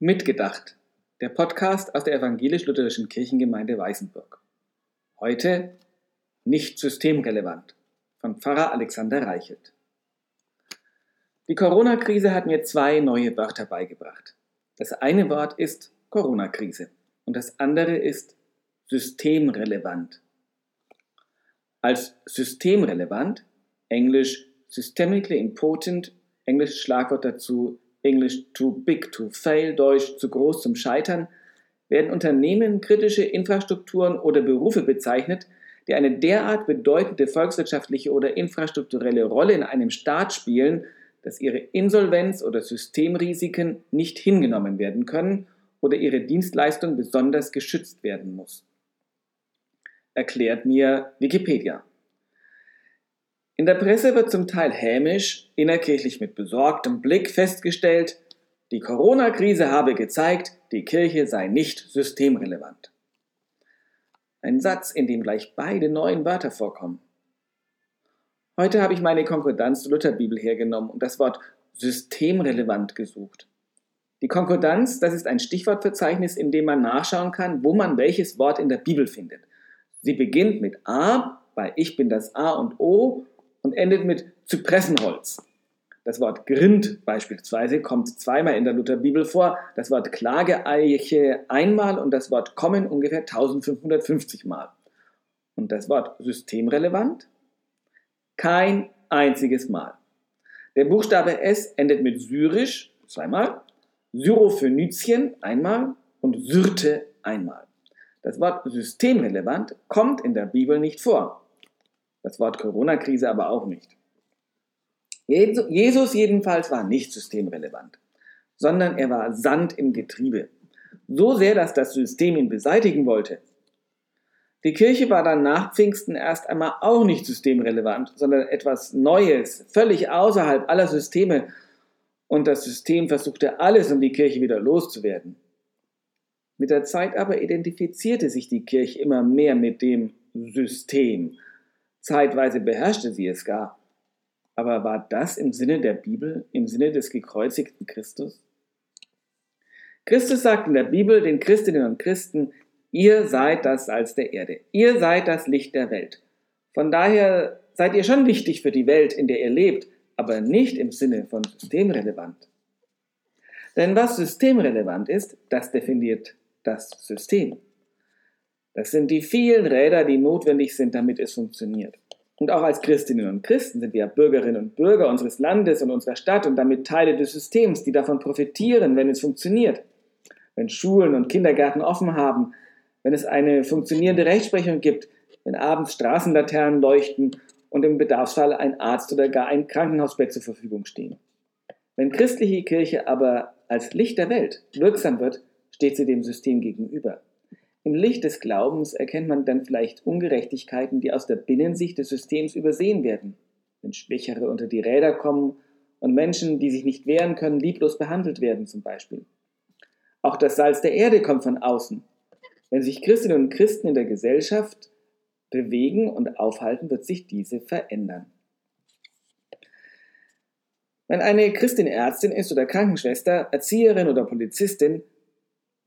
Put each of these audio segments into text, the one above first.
Mitgedacht, der Podcast aus der evangelisch-lutherischen Kirchengemeinde Weißenburg. Heute nicht systemrelevant von Pfarrer Alexander Reichelt. Die Corona-Krise hat mir zwei neue Wörter beigebracht. Das eine Wort ist Corona-Krise und das andere ist systemrelevant. Als systemrelevant, englisch systemically important, englisch Schlagwort dazu Englisch too big to fail, Deutsch zu groß zum Scheitern, werden Unternehmen kritische Infrastrukturen oder Berufe bezeichnet, die eine derart bedeutende volkswirtschaftliche oder infrastrukturelle Rolle in einem Staat spielen, dass ihre Insolvenz oder Systemrisiken nicht hingenommen werden können oder ihre Dienstleistung besonders geschützt werden muss. Erklärt mir Wikipedia. In der Presse wird zum Teil hämisch, innerkirchlich mit besorgtem Blick festgestellt, die Corona-Krise habe gezeigt, die Kirche sei nicht systemrelevant. Ein Satz, in dem gleich beide neuen Wörter vorkommen. Heute habe ich meine Konkordanz zur Lutherbibel hergenommen und das Wort systemrelevant gesucht. Die Konkordanz, das ist ein Stichwortverzeichnis, in dem man nachschauen kann, wo man welches Wort in der Bibel findet. Sie beginnt mit A, bei Ich bin das A und O und endet mit Zypressenholz. Das Wort Grind beispielsweise kommt zweimal in der Lutherbibel vor, das Wort Klageeiche einmal und das Wort Kommen ungefähr 1550 Mal. Und das Wort systemrelevant? Kein einziges Mal. Der Buchstabe S endet mit Syrisch zweimal, Syrophönizien einmal und Syrte einmal. Das Wort systemrelevant kommt in der Bibel nicht vor. Das Wort Corona-Krise aber auch nicht. Jesus jedenfalls war nicht systemrelevant, sondern er war Sand im Getriebe. So sehr, dass das System ihn beseitigen wollte. Die Kirche war dann nach Pfingsten erst einmal auch nicht systemrelevant, sondern etwas Neues, völlig außerhalb aller Systeme. Und das System versuchte alles, um die Kirche wieder loszuwerden. Mit der Zeit aber identifizierte sich die Kirche immer mehr mit dem System Zeitweise beherrschte sie es gar. Aber war das im Sinne der Bibel, im Sinne des gekreuzigten Christus? Christus sagt in der Bibel den Christinnen und Christen, ihr seid das Salz der Erde, ihr seid das Licht der Welt. Von daher seid ihr schon wichtig für die Welt, in der ihr lebt, aber nicht im Sinne von systemrelevant. Denn was systemrelevant ist, das definiert das System. Das sind die vielen Räder, die notwendig sind, damit es funktioniert. Und auch als Christinnen und Christen sind wir Bürgerinnen und Bürger unseres Landes und unserer Stadt und damit Teile des Systems, die davon profitieren, wenn es funktioniert. Wenn Schulen und Kindergärten offen haben, wenn es eine funktionierende Rechtsprechung gibt, wenn abends Straßenlaternen leuchten und im Bedarfsfall ein Arzt oder gar ein Krankenhausbett zur Verfügung stehen. Wenn christliche Kirche aber als Licht der Welt wirksam wird, steht sie dem System gegenüber. Im Licht des Glaubens erkennt man dann vielleicht Ungerechtigkeiten, die aus der Binnensicht des Systems übersehen werden. Wenn Schwächere unter die Räder kommen und Menschen, die sich nicht wehren können, lieblos behandelt werden zum Beispiel. Auch das Salz der Erde kommt von außen. Wenn sich Christinnen und Christen in der Gesellschaft bewegen und aufhalten, wird sich diese verändern. Wenn eine Christin Ärztin ist oder Krankenschwester, Erzieherin oder Polizistin,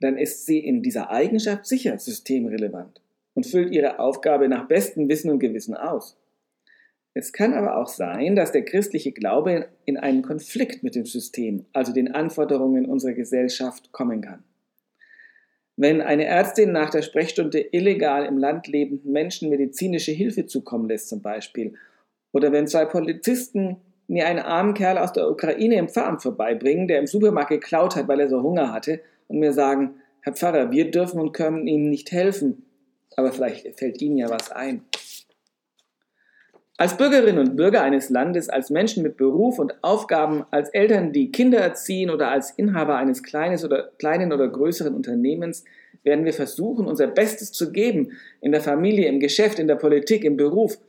dann ist sie in dieser Eigenschaft sicher systemrelevant und füllt ihre Aufgabe nach bestem Wissen und Gewissen aus. Es kann aber auch sein, dass der christliche Glaube in einen Konflikt mit dem System, also den Anforderungen unserer Gesellschaft, kommen kann. Wenn eine Ärztin nach der Sprechstunde illegal im Land lebenden Menschen medizinische Hilfe zukommen lässt zum Beispiel, oder wenn zwei Polizisten mir einen armen Kerl aus der Ukraine im Pfarramt vorbeibringen, der im Supermarkt geklaut hat, weil er so Hunger hatte und mir sagen, Herr Pfarrer, wir dürfen und können Ihnen nicht helfen, aber vielleicht fällt Ihnen ja was ein. Als Bürgerinnen und Bürger eines Landes, als Menschen mit Beruf und Aufgaben, als Eltern, die Kinder erziehen oder als Inhaber eines kleines oder, kleinen oder größeren Unternehmens, werden wir versuchen, unser Bestes zu geben, in der Familie, im Geschäft, in der Politik, im Beruf.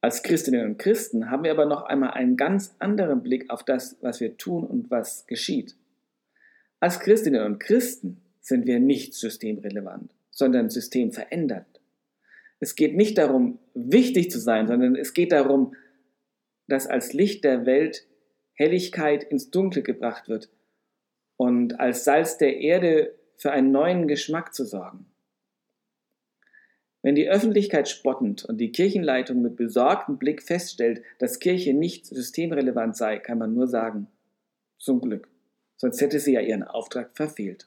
Als Christinnen und Christen haben wir aber noch einmal einen ganz anderen Blick auf das, was wir tun und was geschieht. Als Christinnen und Christen sind wir nicht systemrelevant, sondern systemverändert. Es geht nicht darum, wichtig zu sein, sondern es geht darum, dass als Licht der Welt Helligkeit ins Dunkle gebracht wird und als Salz der Erde für einen neuen Geschmack zu sorgen. Wenn die Öffentlichkeit spottend und die Kirchenleitung mit besorgtem Blick feststellt, dass Kirche nicht systemrelevant sei, kann man nur sagen, zum Glück, sonst hätte sie ja ihren Auftrag verfehlt.